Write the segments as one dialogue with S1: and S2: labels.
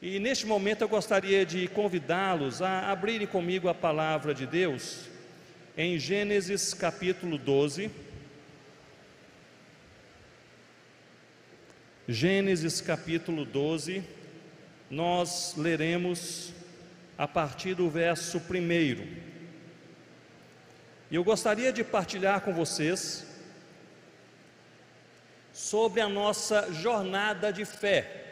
S1: E neste momento eu gostaria de convidá-los a abrirem comigo a palavra de Deus em Gênesis capítulo 12. Gênesis capítulo 12, nós leremos a partir do verso 1. E eu gostaria de partilhar com vocês sobre a nossa jornada de fé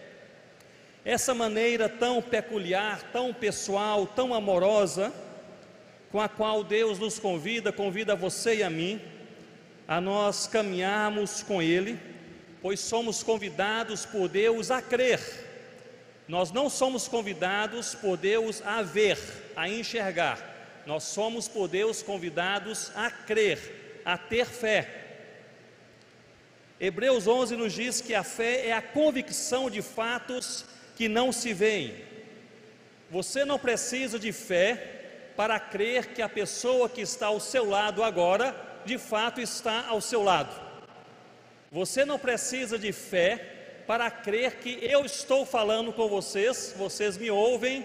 S1: essa maneira tão peculiar, tão pessoal, tão amorosa, com a qual Deus nos convida, convida você e a mim, a nós caminharmos com Ele, pois somos convidados por Deus a crer. Nós não somos convidados por Deus a ver, a enxergar. Nós somos por Deus convidados a crer, a ter fé. Hebreus 11 nos diz que a fé é a convicção de fatos que não se veem. Você não precisa de fé para crer que a pessoa que está ao seu lado agora, de fato está ao seu lado. Você não precisa de fé para crer que eu estou falando com vocês, vocês me ouvem,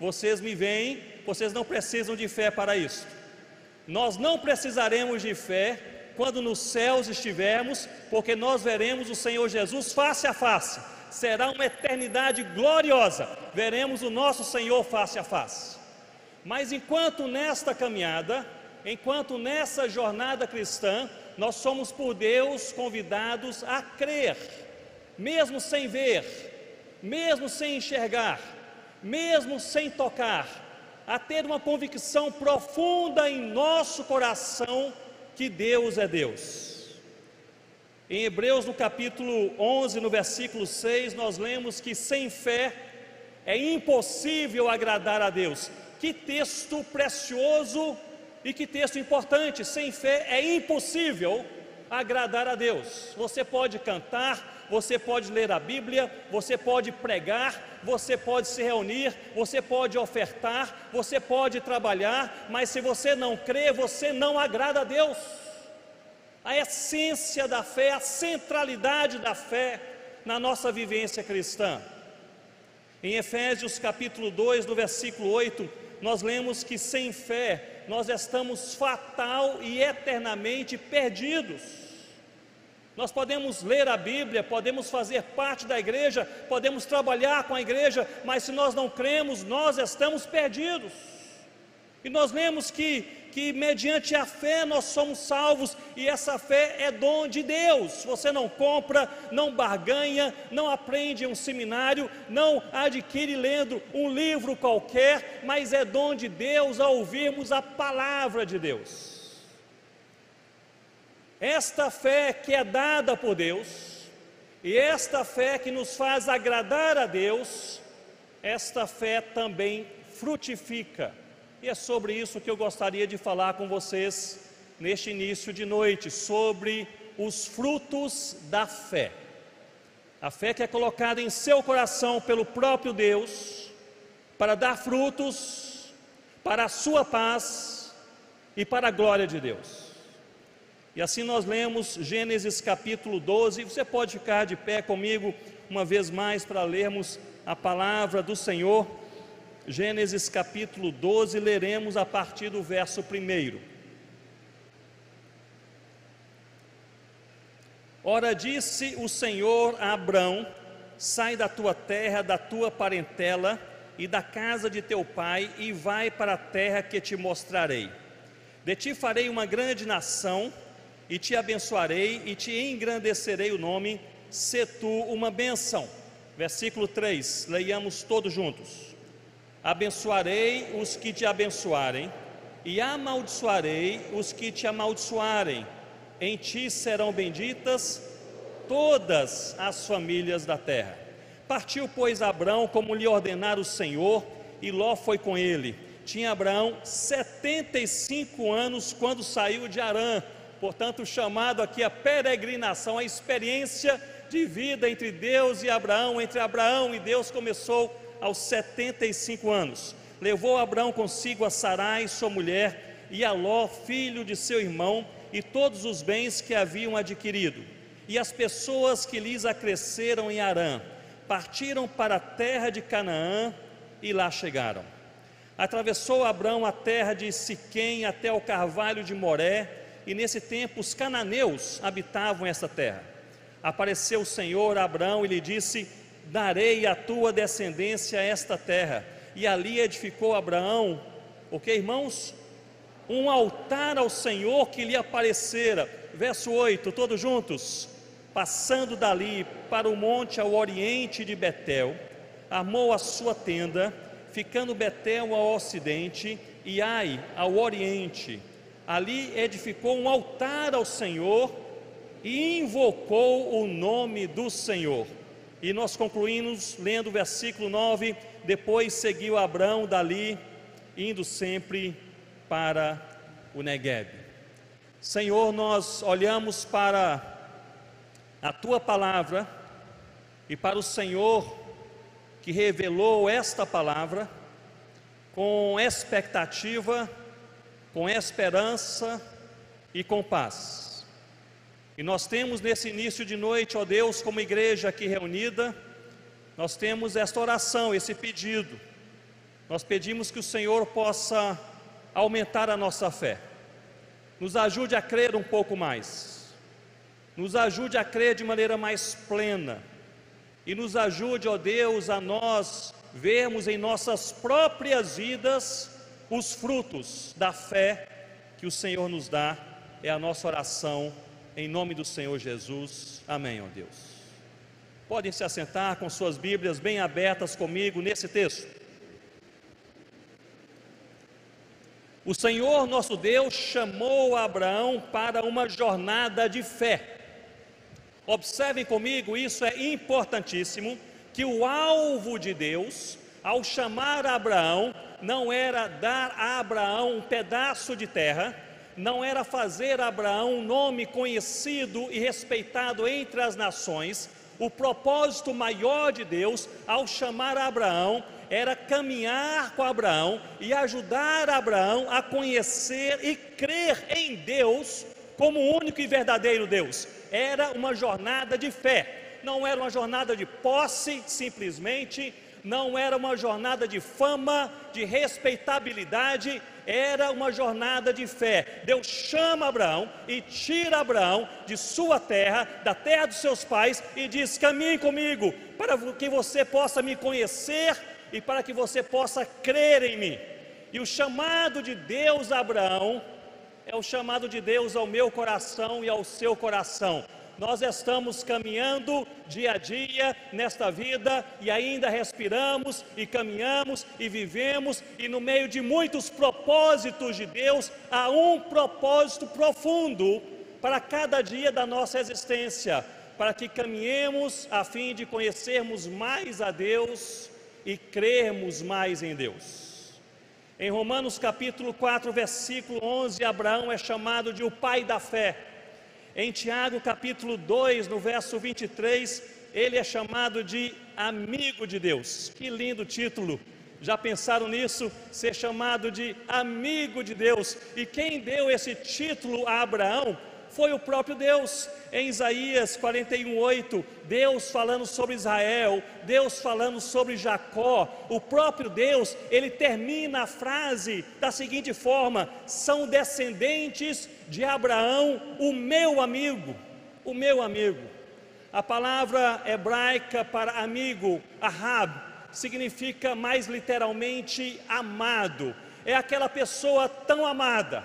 S1: vocês me veem, vocês não precisam de fé para isso. Nós não precisaremos de fé quando nos céus estivermos, porque nós veremos o Senhor Jesus face a face será uma eternidade gloriosa. Veremos o nosso Senhor face a face. Mas enquanto nesta caminhada, enquanto nessa jornada cristã, nós somos por Deus convidados a crer, mesmo sem ver, mesmo sem enxergar, mesmo sem tocar, a ter uma convicção profunda em nosso coração que Deus é Deus. Em Hebreus, no capítulo 11, no versículo 6, nós lemos que sem fé é impossível agradar a Deus. Que texto precioso e que texto importante! Sem fé é impossível agradar a Deus. Você pode cantar, você pode ler a Bíblia, você pode pregar, você pode se reunir, você pode ofertar, você pode trabalhar, mas se você não crê, você não agrada a Deus a essência da fé, a centralidade da fé na nossa vivência cristã. Em Efésios capítulo 2, no versículo 8, nós lemos que sem fé nós estamos fatal e eternamente perdidos. Nós podemos ler a Bíblia, podemos fazer parte da igreja, podemos trabalhar com a igreja, mas se nós não cremos, nós estamos perdidos. E nós lemos que que mediante a fé nós somos salvos e essa fé é dom de Deus. Você não compra, não barganha, não aprende em um seminário, não adquire lendo um livro qualquer, mas é dom de Deus ao ouvirmos a palavra de Deus. Esta fé que é dada por Deus, e esta fé que nos faz agradar a Deus, esta fé também frutifica e é sobre isso que eu gostaria de falar com vocês neste início de noite, sobre os frutos da fé. A fé que é colocada em seu coração pelo próprio Deus, para dar frutos, para a sua paz e para a glória de Deus. E assim nós lemos Gênesis capítulo 12. Você pode ficar de pé comigo uma vez mais para lermos a palavra do Senhor. Gênesis capítulo 12, leremos a partir do verso 1. Ora, disse o Senhor a Abrão: Sai da tua terra, da tua parentela e da casa de teu pai, e vai para a terra que te mostrarei. De ti farei uma grande nação, e te abençoarei, e te engrandecerei o nome, se tu uma bênção. Versículo 3, leiamos todos juntos abençoarei os que te abençoarem, e amaldiçoarei os que te amaldiçoarem. Em ti serão benditas todas as famílias da terra. Partiu, pois, Abraão, como lhe ordenara o Senhor, e Ló foi com ele. Tinha Abraão 75 anos quando saiu de Arã, portanto, chamado aqui a peregrinação, a experiência de vida entre Deus e Abraão, entre Abraão e Deus começou aos 75 anos. Levou Abraão consigo a Sarai, sua mulher, e a Ló, filho de seu irmão, e todos os bens que haviam adquirido, e as pessoas que lhes acresceram em Arã. partiram para a terra de Canaã e lá chegaram. Atravessou Abraão a terra de Siquém até o carvalho de Moré, e nesse tempo os cananeus habitavam essa terra. Apareceu o Senhor a Abraão e lhe disse: Darei à tua descendência esta terra. E ali edificou Abraão, o que irmãos? Um altar ao Senhor que lhe aparecera. Verso 8, todos juntos. Passando dali para o monte ao oriente de Betel, armou a sua tenda ficando Betel ao ocidente e Ai ao oriente. Ali edificou um altar ao Senhor e invocou o nome do Senhor. E nós concluímos lendo o versículo 9: depois seguiu Abraão dali, indo sempre para o Negueb. Senhor, nós olhamos para a tua palavra e para o Senhor que revelou esta palavra com expectativa, com esperança e com paz. E nós temos nesse início de noite, ó Deus, como igreja aqui reunida, nós temos esta oração, esse pedido. Nós pedimos que o Senhor possa aumentar a nossa fé, nos ajude a crer um pouco mais, nos ajude a crer de maneira mais plena e nos ajude, ó Deus, a nós vermos em nossas próprias vidas os frutos da fé que o Senhor nos dá. É a nossa oração em nome do Senhor Jesus. Amém, ó Deus. Podem se assentar com suas Bíblias bem abertas comigo nesse texto. O Senhor nosso Deus chamou Abraão para uma jornada de fé. Observem comigo, isso é importantíssimo, que o alvo de Deus, ao chamar Abraão, não era dar a Abraão um pedaço de terra, não era fazer Abraão um nome conhecido e respeitado entre as nações. O propósito maior de Deus, ao chamar Abraão, era caminhar com Abraão e ajudar Abraão a conhecer e crer em Deus como o único e verdadeiro Deus era uma jornada de fé, não era uma jornada de posse simplesmente, não era uma jornada de fama, de respeitabilidade, era uma jornada de fé. Deus chama Abraão e tira Abraão de sua terra, da terra dos seus pais, e diz: caminhe comigo, para que você possa me conhecer e para que você possa crer em mim. E o chamado de Deus a Abraão é o chamado de Deus ao meu coração e ao seu coração. Nós estamos caminhando dia a dia nesta vida e ainda respiramos e caminhamos e vivemos, e no meio de muitos propósitos de Deus, há um propósito profundo para cada dia da nossa existência, para que caminhemos a fim de conhecermos mais a Deus e crermos mais em Deus. Em Romanos capítulo 4, versículo 11, Abraão é chamado de o pai da fé. Em Tiago capítulo 2, no verso 23, ele é chamado de amigo de Deus. Que lindo título! Já pensaram nisso? Ser chamado de amigo de Deus. E quem deu esse título a Abraão foi o próprio Deus. Em Isaías 41:8, Deus falando sobre Israel, Deus falando sobre Jacó, o próprio Deus, ele termina a frase da seguinte forma: são descendentes de Abraão, o meu amigo, o meu amigo. A palavra hebraica para amigo, ahab, significa mais literalmente amado. É aquela pessoa tão amada,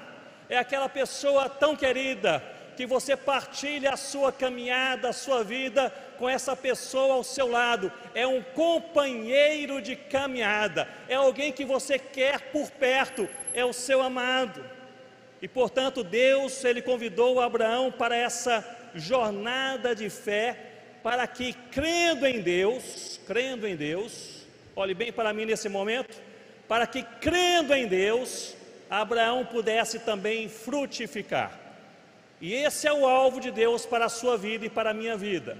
S1: é aquela pessoa tão querida, que você partilhe a sua caminhada, a sua vida com essa pessoa ao seu lado. É um companheiro de caminhada, é alguém que você quer por perto, é o seu amado. E portanto, Deus, ele convidou Abraão para essa jornada de fé, para que crendo em Deus, crendo em Deus, olhe bem para mim nesse momento, para que crendo em Deus, Abraão pudesse também frutificar. E esse é o alvo de Deus para a sua vida e para a minha vida.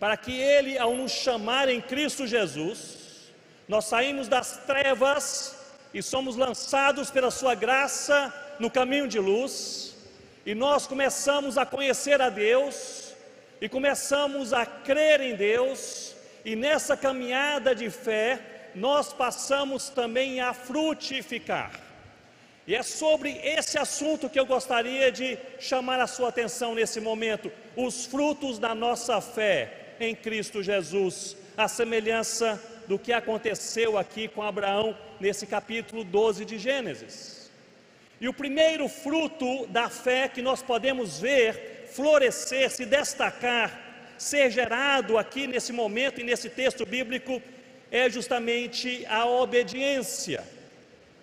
S1: Para que Ele, ao nos chamar em Cristo Jesus, nós saímos das trevas e somos lançados pela Sua graça no caminho de luz, e nós começamos a conhecer a Deus, e começamos a crer em Deus, e nessa caminhada de fé, nós passamos também a frutificar. E é sobre esse assunto que eu gostaria de chamar a sua atenção nesse momento: os frutos da nossa fé em Cristo Jesus, a semelhança do que aconteceu aqui com Abraão nesse capítulo 12 de Gênesis. E o primeiro fruto da fé que nós podemos ver florescer, se destacar, ser gerado aqui nesse momento e nesse texto bíblico é justamente a obediência.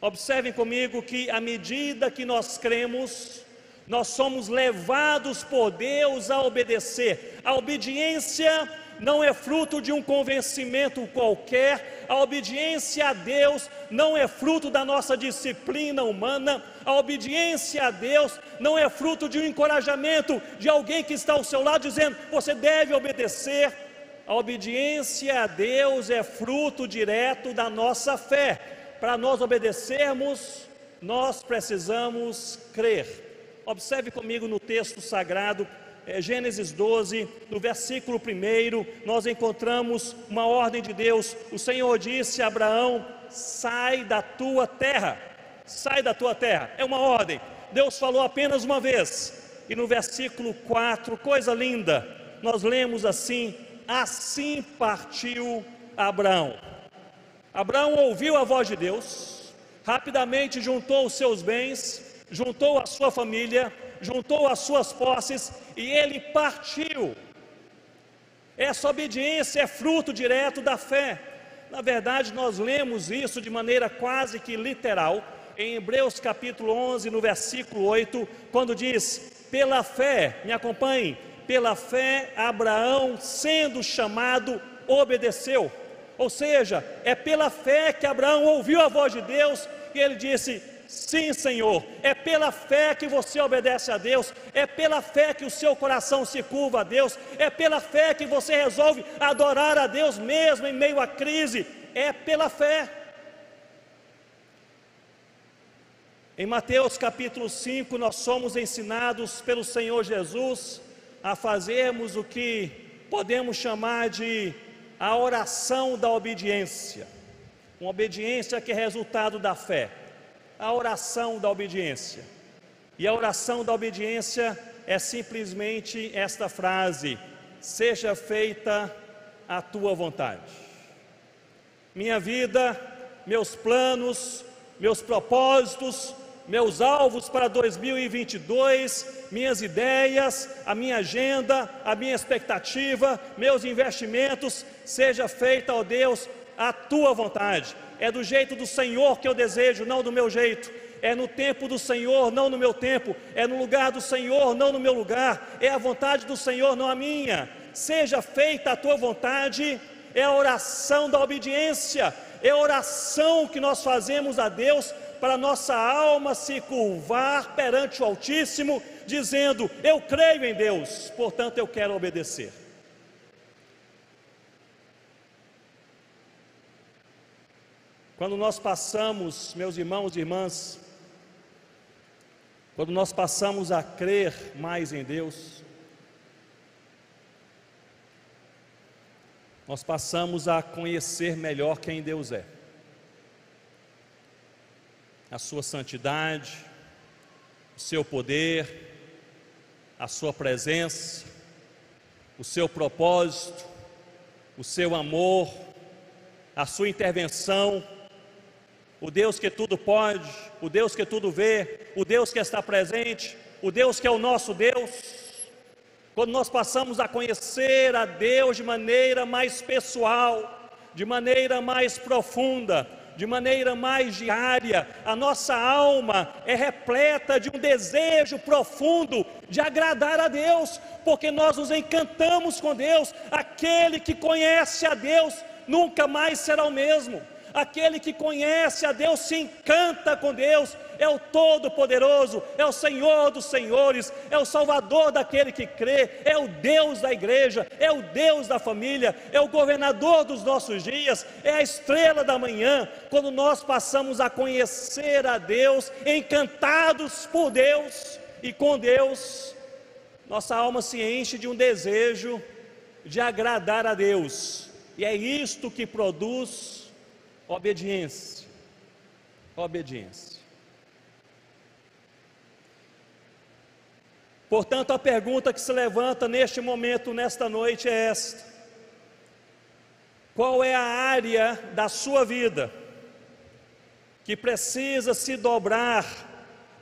S1: Observem comigo que à medida que nós cremos, nós somos levados por Deus a obedecer. A obediência não é fruto de um convencimento qualquer, a obediência a Deus não é fruto da nossa disciplina humana, a obediência a Deus não é fruto de um encorajamento de alguém que está ao seu lado dizendo você deve obedecer. A obediência a Deus é fruto direto da nossa fé. Para nós obedecermos, nós precisamos crer. Observe comigo no texto sagrado é, Gênesis 12, no versículo 1, nós encontramos uma ordem de Deus. O Senhor disse a Abraão: sai da tua terra, sai da tua terra. É uma ordem. Deus falou apenas uma vez. E no versículo 4, coisa linda, nós lemos assim: assim partiu Abraão. Abraão ouviu a voz de Deus, rapidamente juntou os seus bens, juntou a sua família, juntou as suas posses e ele partiu. Essa obediência é fruto direto da fé. Na verdade, nós lemos isso de maneira quase que literal em Hebreus capítulo 11, no versículo 8, quando diz: Pela fé, me acompanhe, pela fé Abraão, sendo chamado, obedeceu. Ou seja, é pela fé que Abraão ouviu a voz de Deus e ele disse: Sim, Senhor, é pela fé que você obedece a Deus, é pela fé que o seu coração se curva a Deus, é pela fé que você resolve adorar a Deus mesmo em meio à crise, é pela fé. Em Mateus capítulo 5, nós somos ensinados pelo Senhor Jesus a fazermos o que podemos chamar de a oração da obediência, uma obediência que é resultado da fé a oração da obediência. E a oração da obediência é simplesmente esta frase: Seja feita a tua vontade. Minha vida, meus planos, meus propósitos, meus alvos para 2022, minhas ideias, a minha agenda, a minha expectativa, meus investimentos, seja feita, ó Deus, a tua vontade é do jeito do Senhor que eu desejo, não do meu jeito. É no tempo do Senhor, não no meu tempo. É no lugar do Senhor, não no meu lugar. É a vontade do Senhor, não a minha. Seja feita a tua vontade. É a oração da obediência. É a oração que nós fazemos a Deus para nossa alma se curvar perante o Altíssimo, dizendo: Eu creio em Deus, portanto eu quero obedecer. Quando nós passamos, meus irmãos e irmãs, quando nós passamos a crer mais em Deus, nós passamos a conhecer melhor quem Deus é, a Sua santidade, o Seu poder, a Sua presença, o Seu propósito, o Seu amor, a Sua intervenção o Deus que tudo pode, o Deus que tudo vê, o Deus que está presente, o Deus que é o nosso Deus. Quando nós passamos a conhecer a Deus de maneira mais pessoal, de maneira mais profunda, de maneira mais diária, a nossa alma é repleta de um desejo profundo de agradar a Deus, porque nós nos encantamos com Deus. Aquele que conhece a Deus nunca mais será o mesmo. Aquele que conhece a Deus se encanta com Deus, é o Todo-Poderoso, é o Senhor dos Senhores, é o Salvador daquele que crê, é o Deus da igreja, é o Deus da família, é o governador dos nossos dias, é a estrela da manhã. Quando nós passamos a conhecer a Deus, encantados por Deus e com Deus, nossa alma se enche de um desejo de agradar a Deus E é isto que produz obediência. Obediência. Portanto, a pergunta que se levanta neste momento, nesta noite, é esta: Qual é a área da sua vida que precisa se dobrar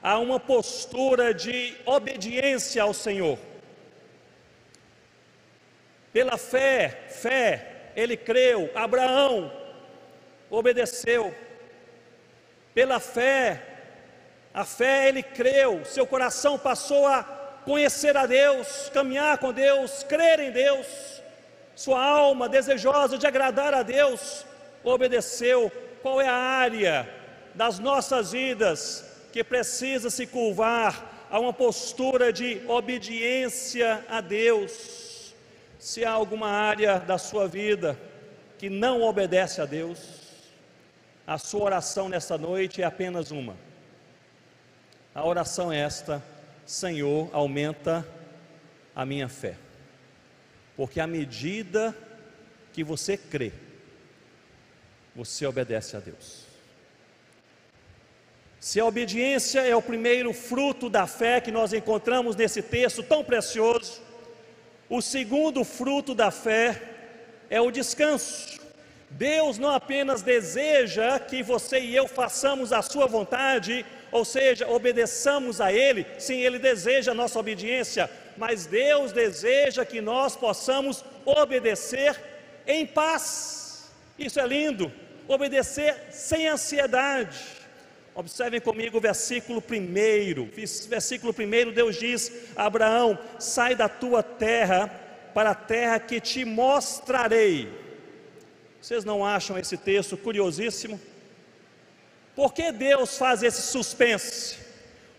S1: a uma postura de obediência ao Senhor? Pela fé, fé, ele creu, Abraão obedeceu. Pela fé, a fé ele creu, seu coração passou a conhecer a Deus, caminhar com Deus, crer em Deus, sua alma desejosa de agradar a Deus, obedeceu. Qual é a área das nossas vidas que precisa se curvar a uma postura de obediência a Deus? Se há alguma área da sua vida que não obedece a Deus, a sua oração nesta noite é apenas uma. A oração é esta: Senhor, aumenta a minha fé. Porque à medida que você crê, você obedece a Deus. Se a obediência é o primeiro fruto da fé que nós encontramos nesse texto tão precioso, o segundo fruto da fé é o descanso. Deus não apenas deseja que você e eu façamos a sua vontade, ou seja, obedeçamos a Ele, sim, Ele deseja a nossa obediência, mas Deus deseja que nós possamos obedecer em paz. Isso é lindo, obedecer sem ansiedade. Observem comigo o versículo primeiro. Versículo primeiro, Deus diz: Abraão, sai da tua terra para a terra que te mostrarei. Vocês não acham esse texto curiosíssimo? Por que Deus faz esse suspense?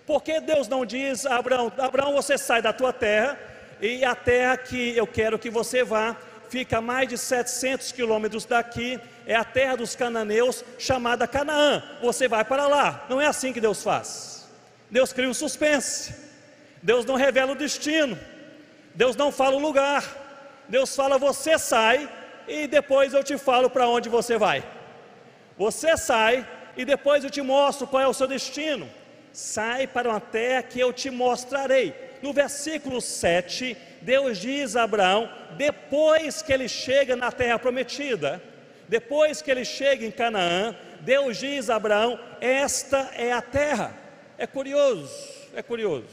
S1: Por que Deus não diz a Abraão: Abraão, você sai da tua terra e a terra que eu quero que você vá fica a mais de 700 quilômetros daqui, é a terra dos cananeus chamada Canaã. Você vai para lá. Não é assim que Deus faz. Deus cria um suspense. Deus não revela o destino. Deus não fala o lugar. Deus fala: você sai e depois eu te falo para onde você vai. Você sai e depois eu te mostro qual é o seu destino. Sai para uma terra que eu te mostrarei. No versículo 7, Deus diz a Abraão, depois que ele chega na terra prometida, depois que ele chega em Canaã, Deus diz a Abraão: Esta é a terra. É curioso, é curioso,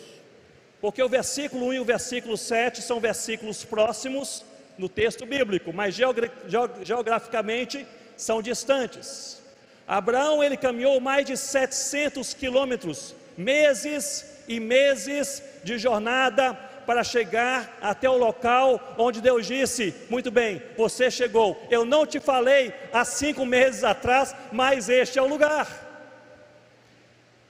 S1: porque o versículo 1 e o versículo 7 são versículos próximos no texto bíblico, mas geograficamente são distantes. Abraão ele caminhou mais de 700 quilômetros, meses e meses de jornada para chegar até o local onde Deus disse: Muito bem, você chegou. Eu não te falei há cinco meses atrás, mas este é o lugar.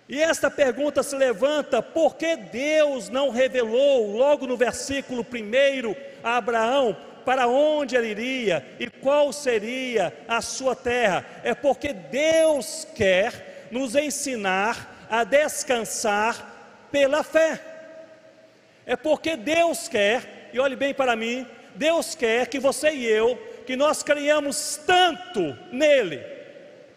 S1: E esta pergunta se levanta: por que Deus não revelou logo no versículo 1 a Abraão para onde ele iria e qual seria a sua terra, é porque Deus quer nos ensinar a descansar pela fé. É porque Deus quer, e olhe bem para mim, Deus quer que você e eu, que nós criamos tanto nele,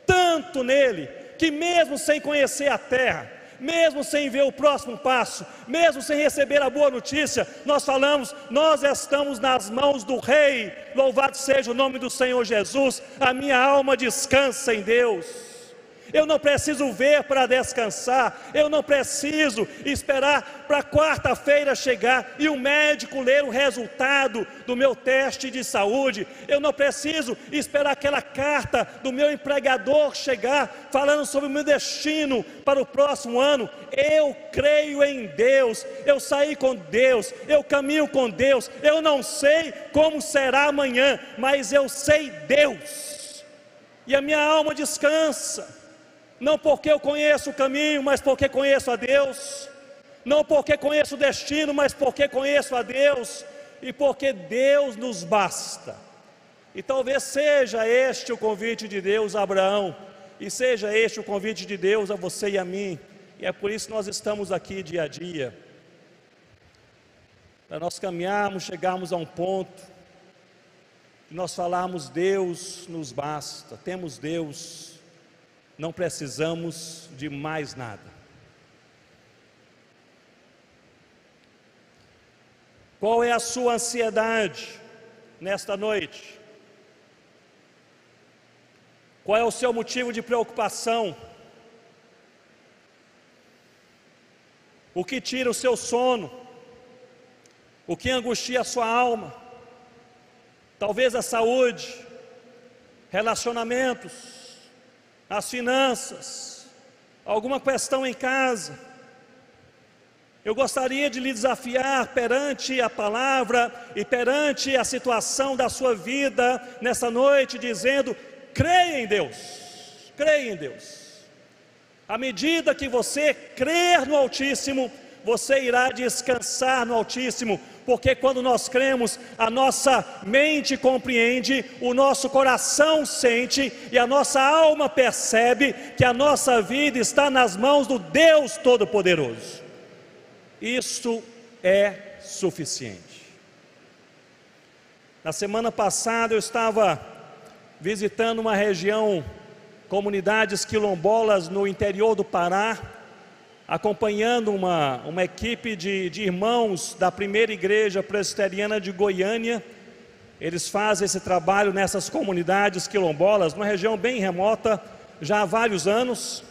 S1: tanto nele, que mesmo sem conhecer a terra, mesmo sem ver o próximo passo, mesmo sem receber a boa notícia, nós falamos: nós estamos nas mãos do Rei, louvado seja o nome do Senhor Jesus, a minha alma descansa em Deus. Eu não preciso ver para descansar, eu não preciso esperar para quarta-feira chegar e o médico ler o resultado do meu teste de saúde, eu não preciso esperar aquela carta do meu empregador chegar falando sobre o meu destino para o próximo ano. Eu creio em Deus, eu saí com Deus, eu caminho com Deus, eu não sei como será amanhã, mas eu sei Deus, e a minha alma descansa não porque eu conheço o caminho, mas porque conheço a Deus, não porque conheço o destino, mas porque conheço a Deus, e porque Deus nos basta. E talvez seja este o convite de Deus a Abraão, e seja este o convite de Deus a você e a mim, e é por isso que nós estamos aqui dia a dia, para nós caminharmos, chegarmos a um ponto, nós falarmos: Deus nos basta, temos Deus, não precisamos de mais nada. Qual é a sua ansiedade nesta noite? Qual é o seu motivo de preocupação? O que tira o seu sono? O que angustia a sua alma? Talvez a saúde, relacionamentos, as finanças, alguma questão em casa. Eu gostaria de lhe desafiar perante a palavra e perante a situação da sua vida nessa noite, dizendo: creia em Deus, creia em Deus. À medida que você crer no Altíssimo, você irá descansar no Altíssimo, porque quando nós cremos, a nossa mente compreende, o nosso coração sente e a nossa alma percebe que a nossa vida está nas mãos do Deus Todo-Poderoso. Isso é suficiente. Na semana passada eu estava visitando uma região, comunidades quilombolas no interior do Pará, acompanhando uma, uma equipe de, de irmãos da primeira igreja presbiteriana de Goiânia. Eles fazem esse trabalho nessas comunidades quilombolas, numa região bem remota, já há vários anos.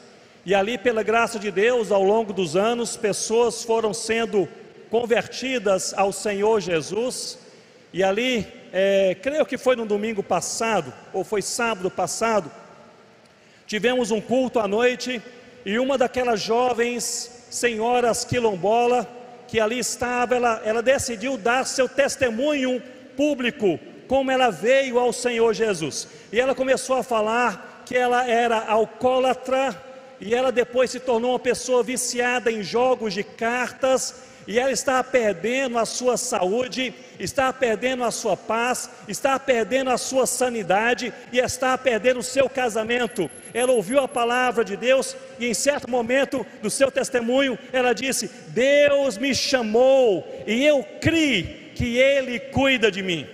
S1: E ali, pela graça de Deus, ao longo dos anos, pessoas foram sendo convertidas ao Senhor Jesus. E ali, é, creio que foi no domingo passado, ou foi sábado passado, tivemos um culto à noite e uma daquelas jovens senhoras quilombola que ali estava, ela, ela decidiu dar seu testemunho público, como ela veio ao Senhor Jesus. E ela começou a falar que ela era alcoólatra, e ela depois se tornou uma pessoa viciada em jogos de cartas, e ela está perdendo a sua saúde, está perdendo a sua paz, está perdendo a sua sanidade e está perdendo o seu casamento. Ela ouviu a palavra de Deus e em certo momento do seu testemunho, ela disse: Deus me chamou e eu criei que Ele cuida de mim.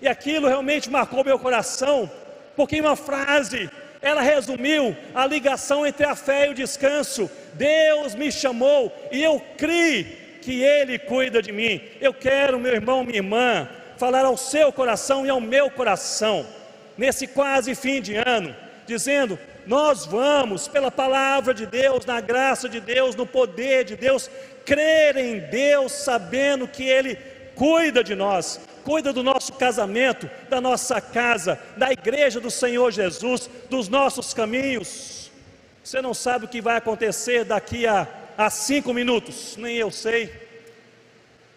S1: E aquilo realmente marcou meu coração, porque uma frase ela resumiu a ligação entre a fé e o descanso. Deus me chamou e eu criei que Ele cuida de mim. Eu quero, meu irmão, minha irmã, falar ao seu coração e ao meu coração, nesse quase fim de ano, dizendo: nós vamos, pela palavra de Deus, na graça de Deus, no poder de Deus, crer em Deus, sabendo que Ele cuida de nós, cuida do nosso casamento, da nossa casa, da igreja do Senhor Jesus, dos nossos caminhos. Você não sabe o que vai acontecer daqui a há cinco minutos, nem eu sei.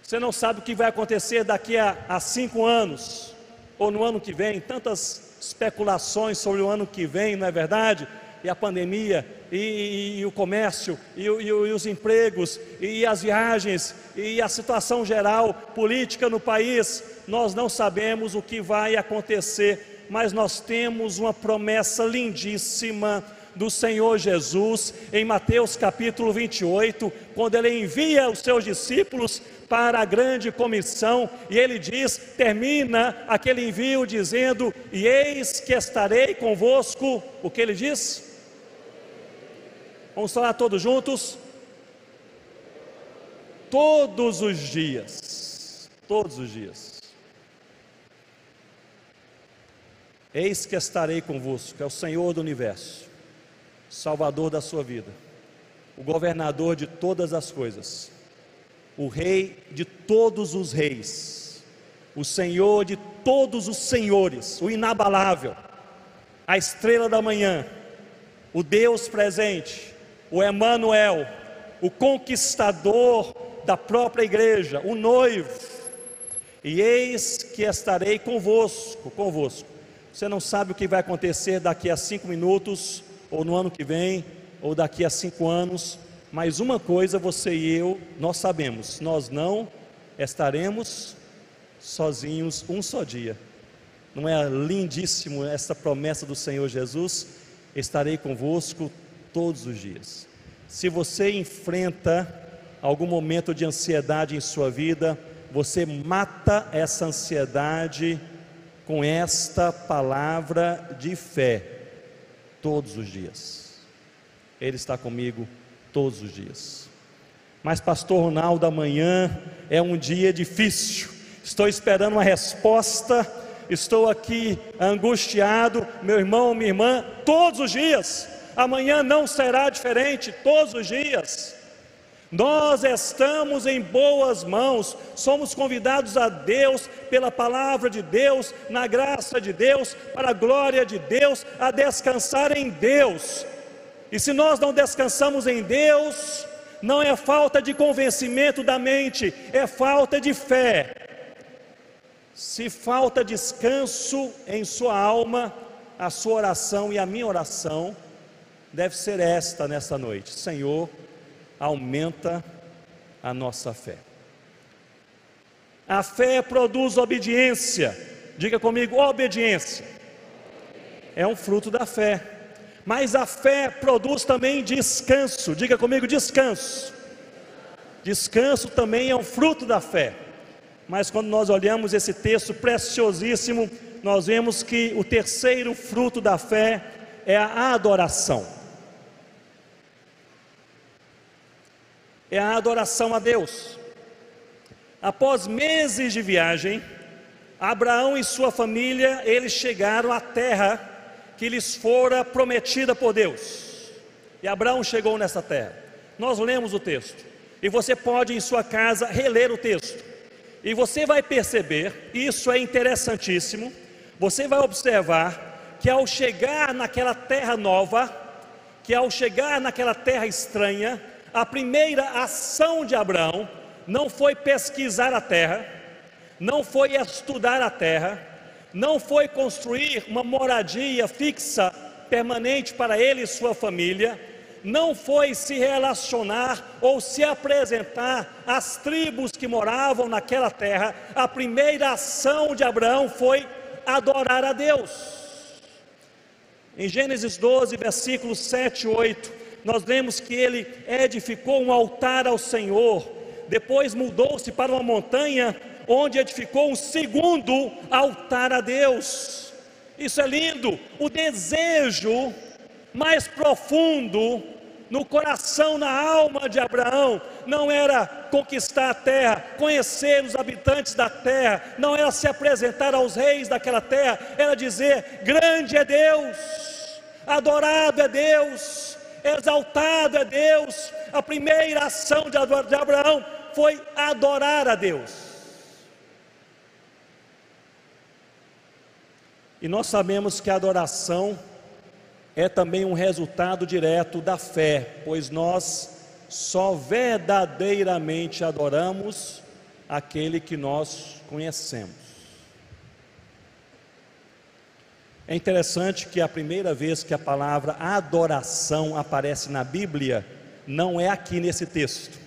S1: Você não sabe o que vai acontecer daqui a, a cinco anos, ou no ano que vem, tantas especulações sobre o ano que vem, não é verdade? E a pandemia, e, e, e o comércio, e, e, os empregos, e as viagens, e a situação geral política no país, nós não sabemos o que vai acontecer, mas nós temos uma promessa lindíssima do Senhor Jesus em Mateus capítulo 28, quando ele envia os seus discípulos para a grande comissão, e ele diz, termina aquele envio dizendo: "E eis que estarei convosco". O que ele diz? Vamos falar todos juntos? Todos os dias. Todos os dias. Eis que estarei convosco, é o Senhor do universo Salvador da sua vida, o governador de todas as coisas, o Rei de todos os reis, o Senhor de todos os senhores, o inabalável, a estrela da manhã, o Deus presente, o Emanuel, o conquistador da própria igreja, o noivo. E eis que estarei convosco, convosco. Você não sabe o que vai acontecer daqui a cinco minutos, ou no ano que vem, ou daqui a cinco anos, mas uma coisa você e eu, nós sabemos: nós não estaremos sozinhos um só dia. Não é lindíssimo essa promessa do Senhor Jesus? Estarei convosco todos os dias. Se você enfrenta algum momento de ansiedade em sua vida, você mata essa ansiedade com esta palavra de fé todos os dias. Ele está comigo todos os dias. Mas, Pastor Ronaldo, amanhã é um dia difícil. Estou esperando uma resposta. Estou aqui angustiado, meu irmão, minha irmã, todos os dias. Amanhã não será diferente, todos os dias. Nós estamos em boas mãos, somos convidados a Deus, pela palavra de Deus, na graça de Deus, para a glória de Deus, a descansar em Deus. E se nós não descansamos em Deus, não é falta de convencimento da mente, é falta de fé. Se falta descanso em sua alma, a sua oração e a minha oração deve ser esta nessa noite: Senhor, aumenta a nossa fé. A fé produz obediência. Diga comigo, obediência. É um fruto da fé. Mas a fé produz também descanso. Diga comigo, descanso. Descanso também é um fruto da fé. Mas quando nós olhamos esse texto preciosíssimo, nós vemos que o terceiro fruto da fé é a adoração. É a adoração a Deus. Após meses de viagem, Abraão e sua família, eles chegaram à terra que lhes fora prometida por Deus. E Abraão chegou nessa terra. Nós lemos o texto. E você pode em sua casa reler o texto. E você vai perceber, isso é interessantíssimo. Você vai observar que ao chegar naquela terra nova, que ao chegar naquela terra estranha, a primeira ação de Abraão não foi pesquisar a terra, não foi estudar a terra, não foi construir uma moradia fixa, permanente para ele e sua família, não foi se relacionar ou se apresentar às tribos que moravam naquela terra, a primeira ação de Abraão foi adorar a Deus. Em Gênesis 12, versículos 7 e 8, nós lemos que ele edificou um altar ao Senhor, depois mudou-se para uma montanha, onde edificou um segundo altar a Deus. Isso é lindo, o desejo mais profundo no coração, na alma de Abraão, não era conquistar a terra, conhecer os habitantes da terra, não era se apresentar aos reis daquela terra, era dizer: grande é Deus, adorado é Deus, exaltado é Deus. A primeira ação de Abraão foi adorar a Deus. E nós sabemos que a adoração é também um resultado direto da fé, pois nós só verdadeiramente adoramos aquele que nós conhecemos. É interessante que a primeira vez que a palavra adoração aparece na Bíblia não é aqui nesse texto.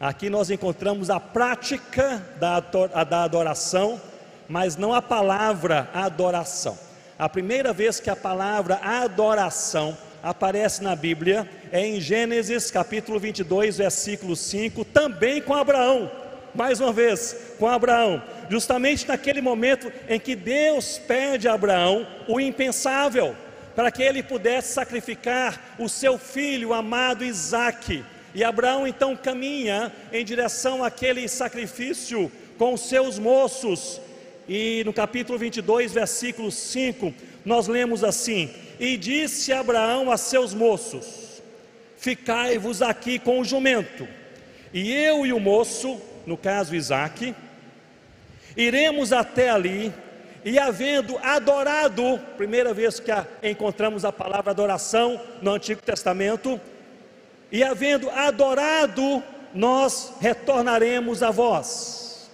S1: Aqui nós encontramos a prática da adoração, mas não a palavra adoração. A primeira vez que a palavra adoração aparece na Bíblia é em Gênesis capítulo 22, versículo 5, também com Abraão mais uma vez, com Abraão, justamente naquele momento em que Deus pede a Abraão o impensável, para que ele pudesse sacrificar o seu filho amado Isaque. E Abraão então caminha em direção àquele sacrifício com os seus moços. E no capítulo 22, versículo 5, nós lemos assim: E disse Abraão a seus moços: Ficai-vos aqui com o jumento, e eu e o moço no caso Isaac, iremos até ali e havendo adorado, primeira vez que encontramos a palavra adoração no Antigo Testamento, e havendo adorado, nós retornaremos a vós.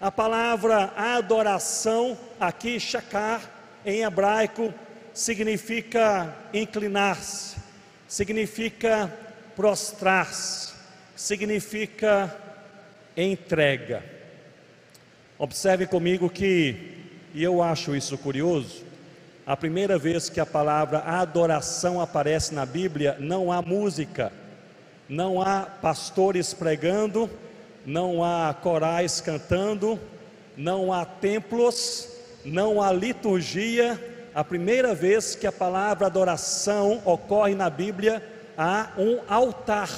S1: A palavra adoração, aqui, shakar, em hebraico, significa inclinar-se, significa prostrar-se, significa entrega. Observe comigo que, e eu acho isso curioso, a primeira vez que a palavra adoração aparece na Bíblia, não há música, não há pastores pregando, não há corais cantando, não há templos, não há liturgia, a primeira vez que a palavra adoração ocorre na Bíblia, há um altar.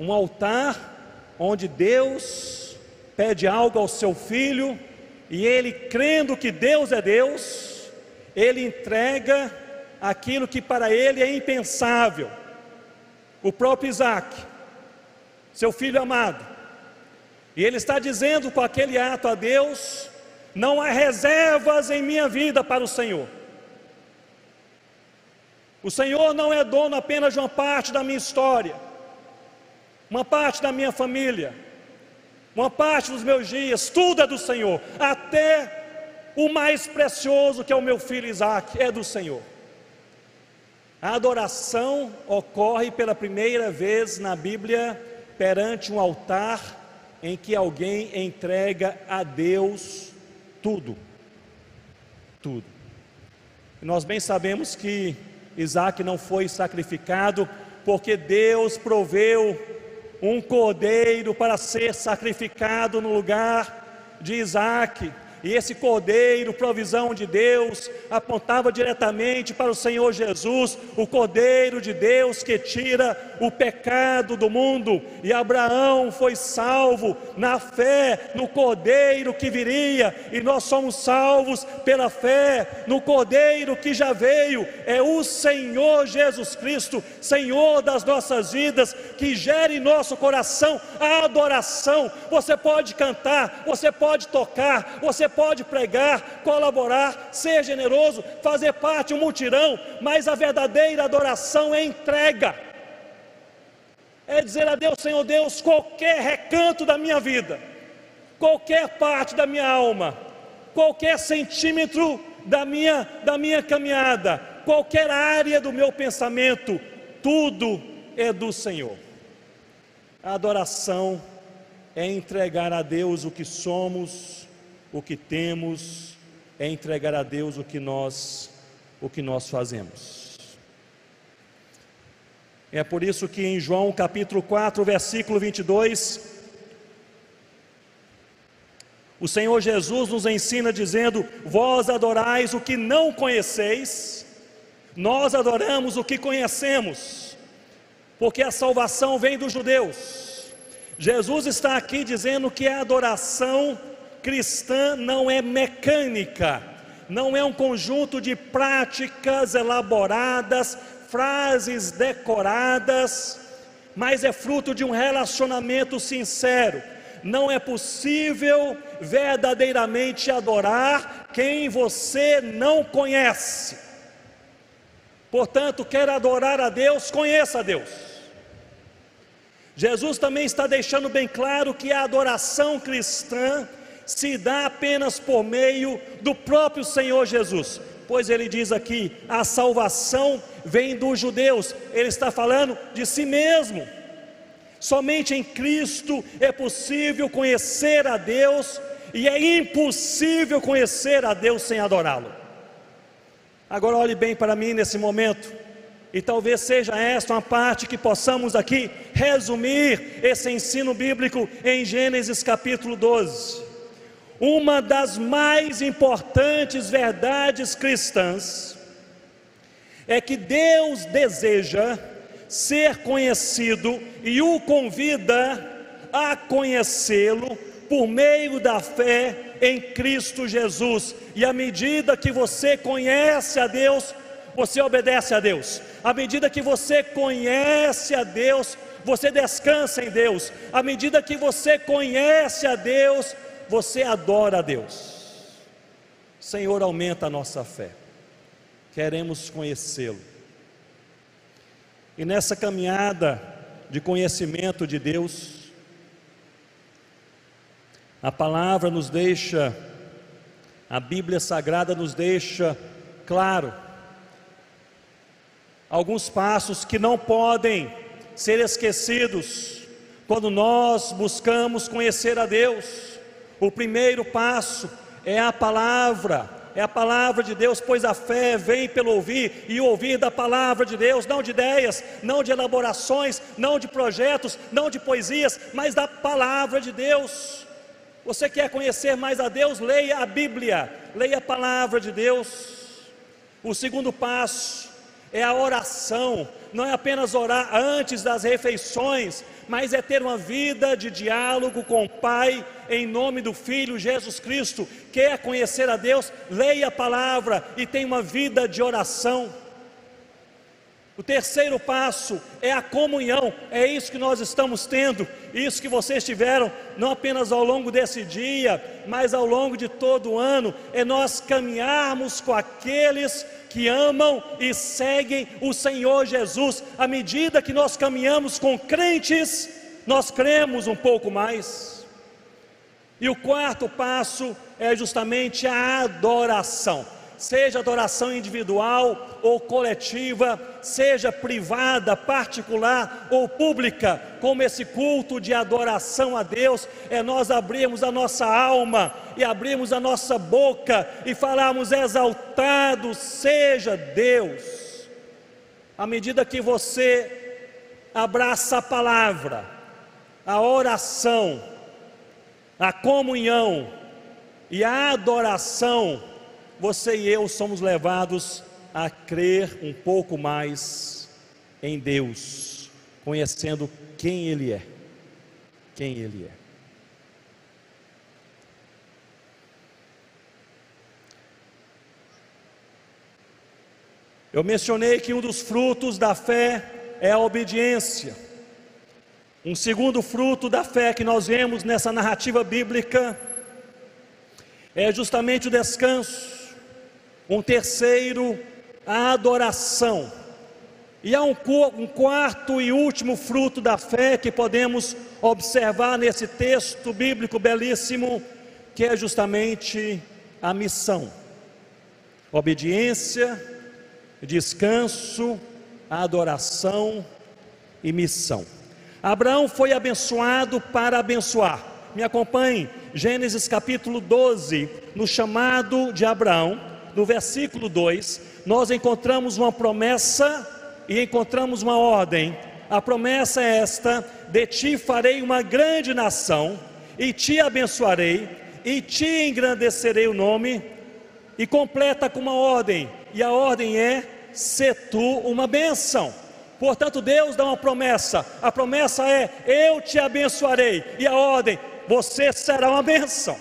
S1: Um altar onde Deus pede algo ao seu filho e ele, crendo que Deus é Deus, ele entrega aquilo que para ele é impensável. O próprio Isaac, seu filho amado, e ele está dizendo com aquele ato a Deus: não há reservas em minha vida para o Senhor. O Senhor não é dono apenas de uma parte da minha história, uma parte da minha família, uma parte dos meus dias, tudo é do Senhor, até o mais precioso que é o meu filho Isaac, é do Senhor. A adoração ocorre pela primeira vez na Bíblia perante um altar em que alguém entrega a Deus tudo. Tudo. Nós bem sabemos que Isaac não foi sacrificado porque Deus proveu um cordeiro para ser sacrificado no lugar de Isaac. E esse cordeiro, provisão de Deus, apontava diretamente para o Senhor Jesus, o cordeiro de Deus que tira o pecado do mundo. E Abraão foi salvo na fé no cordeiro que viria, e nós somos salvos pela fé no cordeiro que já veio. É o Senhor Jesus Cristo, Senhor das nossas vidas, que gera em nosso coração a adoração. Você pode cantar, você pode tocar, você pode pregar, colaborar, ser generoso, fazer parte um mutirão, mas a verdadeira adoração é entrega. É dizer a Deus, Senhor Deus, qualquer recanto da minha vida, qualquer parte da minha alma, qualquer centímetro da minha, da minha caminhada, qualquer área do meu pensamento, tudo é do Senhor. A adoração é entregar a Deus o que somos, o que temos é entregar a Deus o que nós o que nós fazemos. É por isso que em João capítulo 4, versículo 22, o Senhor Jesus nos ensina dizendo: Vós adorais o que não conheceis, nós adoramos o que conhecemos, porque a salvação vem dos judeus. Jesus está aqui dizendo que a adoração cristã não é mecânica, não é um conjunto de práticas elaboradas, frases decoradas, mas é fruto de um relacionamento sincero. Não é possível verdadeiramente adorar quem você não conhece. Portanto, quer adorar a Deus, conheça a Deus. Jesus também está deixando bem claro que a adoração cristã se dá apenas por meio do próprio Senhor Jesus, pois ele diz aqui: a salvação vem dos judeus, ele está falando de si mesmo. Somente em Cristo é possível conhecer a Deus, e é impossível conhecer a Deus sem adorá-lo. Agora olhe bem para mim nesse momento, e talvez seja esta uma parte que possamos aqui resumir esse ensino bíblico em Gênesis capítulo 12 uma das mais importantes verdades cristãs é que Deus deseja ser conhecido e o convida a conhecê-lo por meio da fé em Cristo Jesus. E à medida que você conhece a Deus, você obedece a Deus. À medida que você conhece a Deus, você descansa em Deus. À medida que você conhece a Deus, você adora a Deus. Senhor, aumenta a nossa fé. Queremos conhecê-lo. E nessa caminhada de conhecimento de Deus, a palavra nos deixa, a Bíblia Sagrada nos deixa claro alguns passos que não podem ser esquecidos quando nós buscamos conhecer a Deus. O primeiro passo é a palavra, é a palavra de Deus, pois a fé vem pelo ouvir e ouvir da palavra de Deus, não de ideias, não de elaborações, não de projetos, não de poesias, mas da palavra de Deus. Você quer conhecer mais a Deus? Leia a Bíblia, leia a palavra de Deus. O segundo passo é a oração, não é apenas orar antes das refeições, mas é ter uma vida de diálogo com o Pai, em nome do Filho Jesus Cristo. Quer conhecer a Deus? Leia a palavra e tenha uma vida de oração. O terceiro passo é a comunhão, é isso que nós estamos tendo, isso que vocês tiveram, não apenas ao longo desse dia, mas ao longo de todo o ano, é nós caminharmos com aqueles que amam e seguem o Senhor Jesus. À medida que nós caminhamos com crentes, nós cremos um pouco mais. E o quarto passo é justamente a adoração seja adoração individual ou coletiva, seja privada, particular ou pública, como esse culto de adoração a Deus, é nós abrirmos a nossa alma e abrirmos a nossa boca e falarmos: exaltado seja Deus. À medida que você abraça a palavra, a oração, a comunhão e a adoração, você e eu somos levados a crer um pouco mais em Deus, conhecendo quem Ele é. Quem Ele é. Eu mencionei que um dos frutos da fé é a obediência. Um segundo fruto da fé que nós vemos nessa narrativa bíblica é justamente o descanso. Um terceiro, a adoração. E há um, um, quarto e último fruto da fé que podemos observar nesse texto bíblico belíssimo, que é justamente a missão. Obediência, descanso, adoração e missão. Abraão foi abençoado para abençoar. Me acompanhe, Gênesis capítulo 12, no chamado de Abraão no versículo 2, nós encontramos uma promessa e encontramos uma ordem. A promessa é esta: de ti farei uma grande nação, e te abençoarei, e te engrandecerei o nome, e completa com uma ordem, e a ordem é: ser tu uma bênção. Portanto, Deus dá uma promessa, a promessa é: eu te abençoarei, e a ordem: você será uma bênção.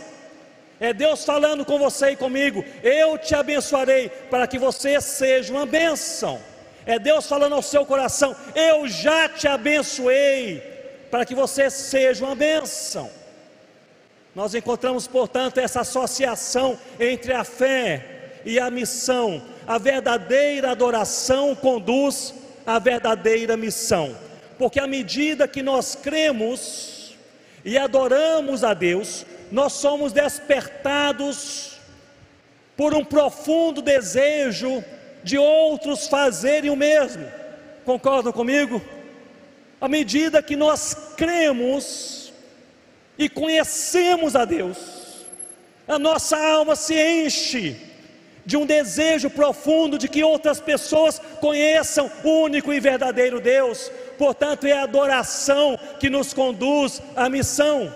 S1: É Deus falando com você e comigo. Eu te abençoarei para que você seja uma bênção. É Deus falando ao seu coração. Eu já te abençoei para que você seja uma bênção. Nós encontramos, portanto, essa associação entre a fé e a missão. A verdadeira adoração conduz à verdadeira missão. Porque à medida que nós cremos e adoramos a Deus, nós somos despertados por um profundo desejo de outros fazerem o mesmo. Concordam comigo? À medida que nós cremos e conhecemos a Deus, a nossa alma se enche de um desejo profundo de que outras pessoas conheçam o único e verdadeiro Deus. Portanto, é a adoração que nos conduz à missão.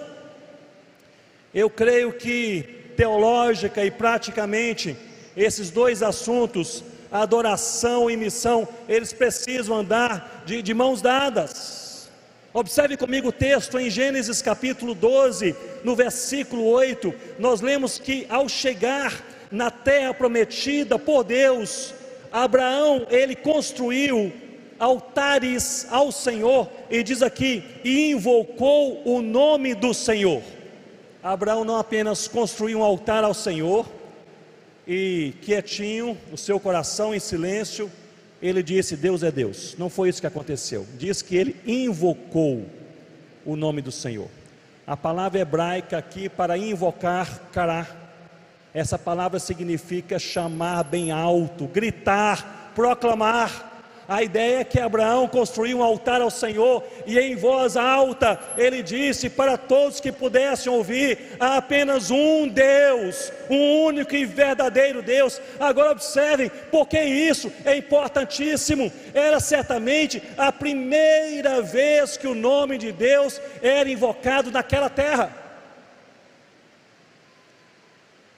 S1: Eu creio que teológica e praticamente esses dois assuntos, adoração e missão, eles precisam andar de, de mãos dadas. Observe comigo o texto em Gênesis capítulo 12, no versículo 8, nós lemos que ao chegar na terra prometida por Deus, Abraão, ele construiu altares ao Senhor, e diz aqui, e invocou o nome do Senhor. Abraão não apenas construiu um altar ao Senhor e quietinho, o seu coração em silêncio, ele disse: Deus é Deus. Não foi isso que aconteceu. Diz que ele invocou o nome do Senhor. A palavra hebraica aqui para invocar, cará, essa palavra significa chamar bem alto, gritar, proclamar. A ideia é que Abraão construiu um altar ao Senhor e em voz alta ele disse para todos que pudessem ouvir: há apenas um Deus, um único e verdadeiro Deus. Agora observem, porque isso é importantíssimo. Era certamente a primeira vez que o nome de Deus era invocado naquela terra.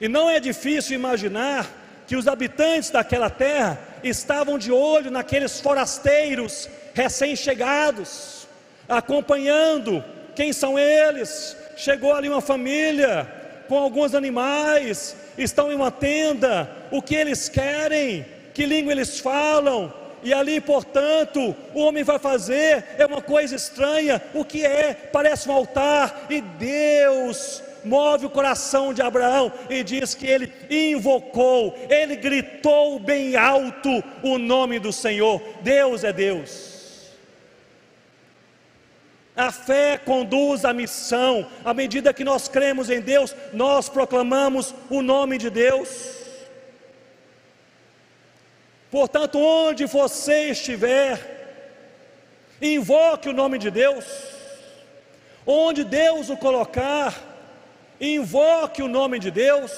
S1: E não é difícil imaginar que os habitantes daquela terra estavam de olho naqueles forasteiros recém-chegados, acompanhando quem são eles. Chegou ali uma família com alguns animais, estão em uma tenda, o que eles querem, que língua eles falam, e ali, portanto, o homem vai fazer é uma coisa estranha. O que é? Parece um altar, e Deus move o coração de Abraão e diz que ele invocou, ele gritou bem alto o nome do Senhor. Deus é Deus. A fé conduz à missão. À medida que nós cremos em Deus, nós proclamamos o nome de Deus. Portanto, onde você estiver, invoque o nome de Deus. Onde Deus o colocar, invoque o nome de Deus.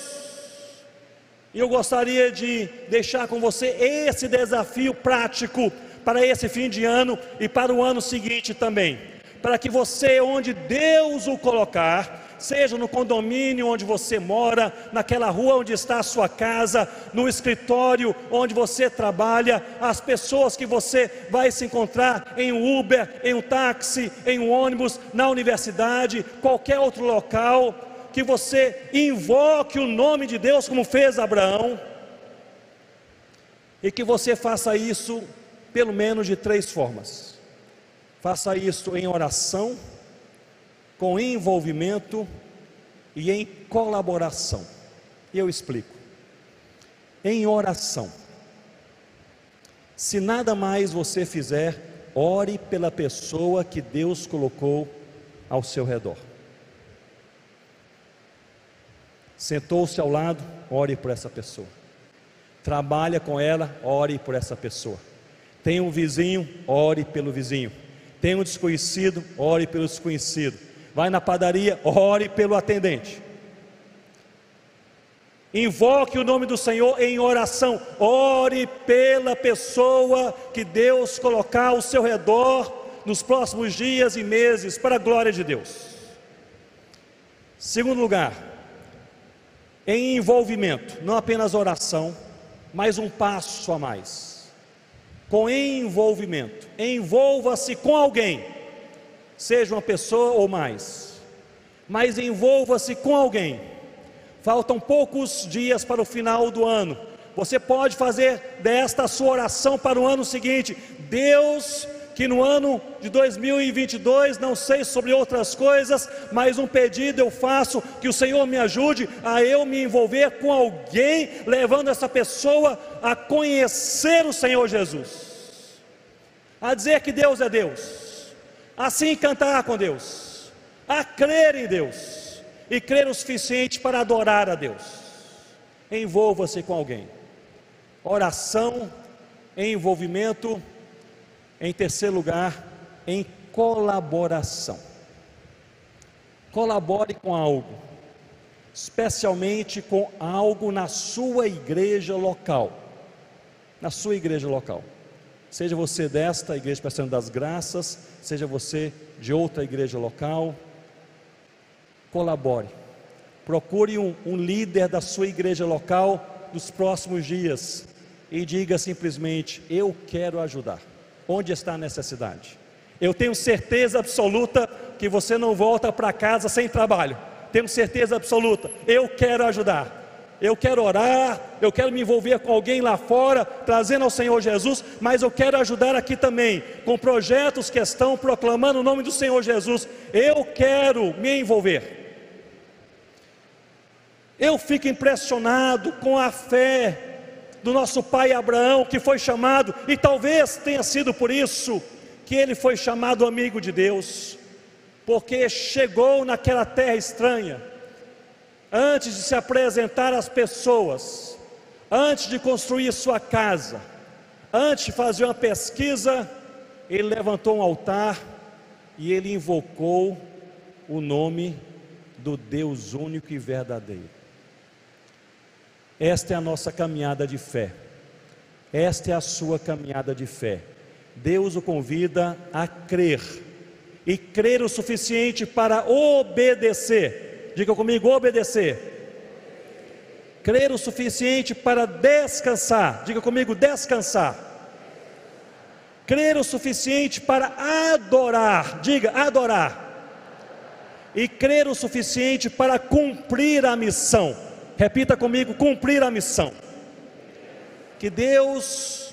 S1: E eu gostaria de deixar com você esse desafio prático para esse fim de ano e para o ano seguinte também para que você, onde Deus o colocar, seja no condomínio onde você mora, naquela rua onde está a sua casa, no escritório onde você trabalha, as pessoas que você vai se encontrar em um Uber, em um táxi, em um ônibus, na universidade, qualquer outro local, que você invoque o nome de Deus como fez Abraão, e que você faça isso pelo menos de três formas. Faça isso em oração, com envolvimento e em colaboração. Eu explico. Em oração. Se nada mais você fizer, ore pela pessoa que Deus colocou ao seu redor. Sentou-se ao lado, ore por essa pessoa. Trabalha com ela, ore por essa pessoa. Tem um vizinho, ore pelo vizinho. Tem um desconhecido, ore pelo desconhecido. Vai na padaria, ore pelo atendente. Invoque o nome do Senhor em oração. Ore pela pessoa que Deus colocar ao seu redor nos próximos dias e meses, para a glória de Deus. Segundo lugar, em envolvimento, não apenas oração, mas um passo a mais com envolvimento. Envolva-se com alguém, seja uma pessoa ou mais, mas envolva-se com alguém. Faltam poucos dias para o final do ano. Você pode fazer desta sua oração para o ano seguinte: Deus que no ano de 2022, não sei sobre outras coisas, mas um pedido eu faço que o Senhor me ajude a eu me envolver com alguém, levando essa pessoa a conhecer o Senhor Jesus, a dizer que Deus é Deus, assim cantar com Deus, a crer em Deus e crer o suficiente para adorar a Deus. Envolva-se com alguém. Oração, envolvimento em terceiro lugar, em colaboração. Colabore com algo, especialmente com algo na sua igreja local. Na sua igreja local. Seja você desta igreja Presbiteriana das Graças, seja você de outra igreja local, colabore. Procure um, um líder da sua igreja local nos próximos dias e diga simplesmente: Eu quero ajudar. Onde está a necessidade? Eu tenho certeza absoluta que você não volta para casa sem trabalho. Tenho certeza absoluta. Eu quero ajudar. Eu quero orar, eu quero me envolver com alguém lá fora, trazendo ao Senhor Jesus, mas eu quero ajudar aqui também, com projetos que estão proclamando o nome do Senhor Jesus. Eu quero me envolver. Eu fico impressionado com a fé do nosso pai Abraão, que foi chamado, e talvez tenha sido por isso que ele foi chamado amigo de Deus, porque chegou naquela terra estranha, antes de se apresentar às pessoas, antes de construir sua casa, antes de fazer uma pesquisa, ele levantou um altar e ele invocou o nome do Deus único e verdadeiro. Esta é a nossa caminhada de fé. Esta é a sua caminhada de fé. Deus o convida a crer e crer o suficiente para obedecer. Diga comigo, obedecer. crer o suficiente para descansar. Diga comigo, descansar. Crer o suficiente para adorar. Diga, adorar. E crer o suficiente para cumprir a missão. Repita comigo, cumprir a missão. Que Deus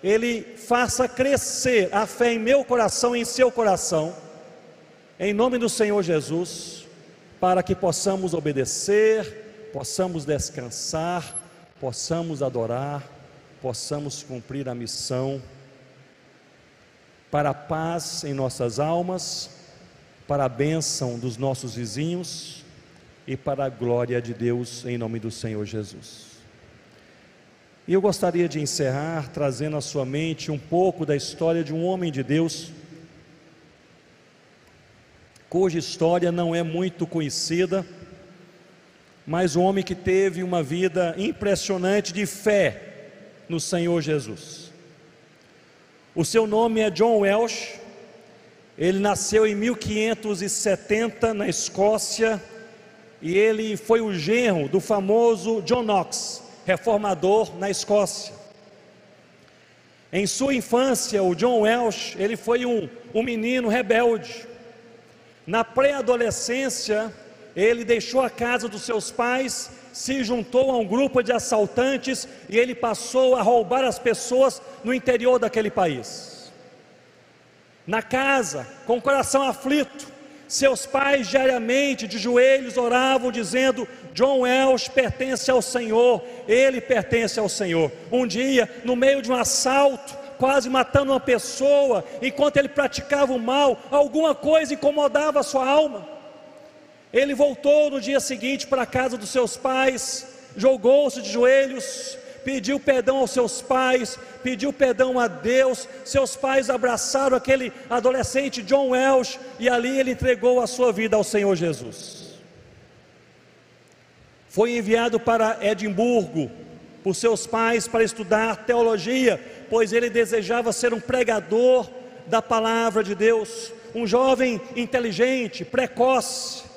S1: ele faça crescer a fé em meu coração e em seu coração. Em nome do Senhor Jesus, para que possamos obedecer, possamos descansar, possamos adorar, possamos cumprir a missão para a paz em nossas almas, para a bênção dos nossos vizinhos e para a glória de Deus em nome do Senhor Jesus. E eu gostaria de encerrar trazendo à sua mente um pouco da história de um homem de Deus, cuja história não é muito conhecida, mas um homem que teve uma vida impressionante de fé no Senhor Jesus. O seu nome é John Welsh, ele nasceu em 1570 na Escócia e ele foi o genro do famoso John Knox, reformador na Escócia. Em sua infância, o John Welsh, ele foi um, um menino rebelde. Na pré-adolescência, ele deixou a casa dos seus pais, se juntou a um grupo de assaltantes e ele passou a roubar as pessoas no interior daquele país. Na casa, com o coração aflito, seus pais diariamente de joelhos oravam, dizendo: John Welsh pertence ao Senhor, ele pertence ao Senhor. Um dia, no meio de um assalto, quase matando uma pessoa, enquanto ele praticava o mal, alguma coisa incomodava a sua alma. Ele voltou no dia seguinte para a casa dos seus pais, jogou-se de joelhos, pediu perdão aos seus pais, pediu perdão a Deus. Seus pais abraçaram aquele adolescente John Welsh e ali ele entregou a sua vida ao Senhor Jesus. Foi enviado para Edimburgo por seus pais para estudar teologia, pois ele desejava ser um pregador da palavra de Deus, um jovem inteligente, precoce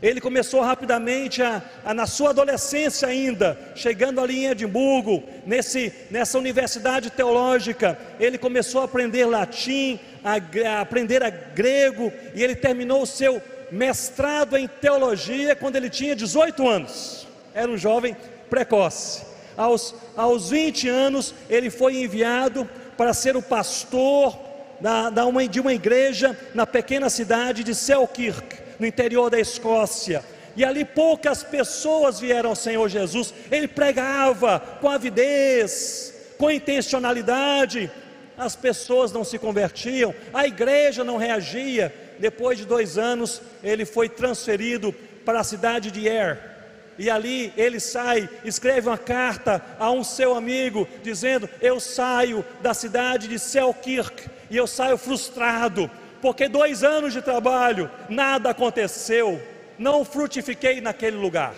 S1: ele começou rapidamente a, a, na sua adolescência ainda, chegando ali em Edimburgo, nesse, nessa universidade teológica, ele começou a aprender latim, a, a aprender a grego, e ele terminou o seu mestrado em teologia quando ele tinha 18 anos. Era um jovem precoce. Aos, aos 20 anos, ele foi enviado para ser o pastor da, da uma, de uma igreja na pequena cidade de Selkirk no interior da Escócia. E ali poucas pessoas vieram ao Senhor Jesus. Ele pregava com avidez, com intencionalidade. As pessoas não se convertiam, a igreja não reagia. Depois de dois anos, ele foi transferido para a cidade de Er. E ali ele sai, escreve uma carta a um seu amigo, dizendo: Eu saio da cidade de Selkirk e eu saio frustrado, porque dois anos de trabalho, nada aconteceu, não frutifiquei naquele lugar.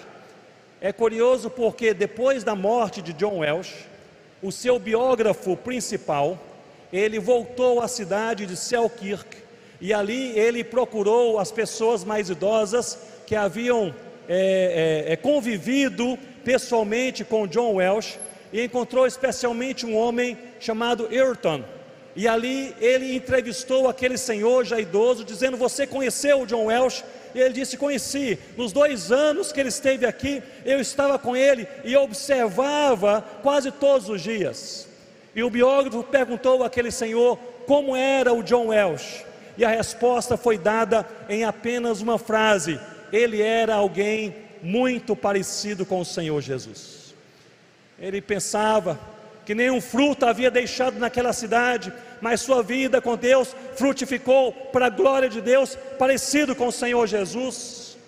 S1: É curioso porque depois da morte de John Welsh, o seu biógrafo principal, ele voltou à cidade de Selkirk e ali ele procurou as pessoas mais idosas que haviam é, é, é convivido pessoalmente com John Welsh e encontrou especialmente um homem chamado Ayrton e ali ele entrevistou aquele senhor já idoso, dizendo: Você conheceu o John Welsh? E ele disse: Conheci. Nos dois anos que ele esteve aqui, eu estava com ele e observava quase todos os dias. E o biógrafo perguntou àquele senhor como era o John Welsh. E a resposta foi dada em apenas uma frase: Ele era alguém muito parecido com o Senhor Jesus. Ele pensava, que nenhum fruto havia deixado naquela cidade, mas sua vida com Deus frutificou para a glória de Deus, parecido com o Senhor Jesus.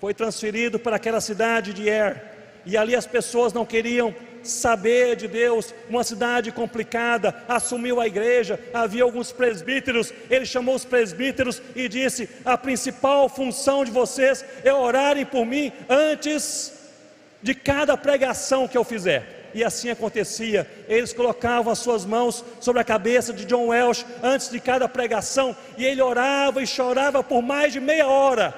S1: Foi transferido para aquela cidade de Er, e ali as pessoas não queriam saber de Deus, uma cidade complicada, assumiu a igreja, havia alguns presbíteros, ele chamou os presbíteros e disse: A principal função de vocês é orarem por mim antes de cada pregação que eu fizer e assim acontecia. Eles colocavam as suas mãos sobre a cabeça de John Welsh antes de cada pregação, e ele orava e chorava por mais de meia hora,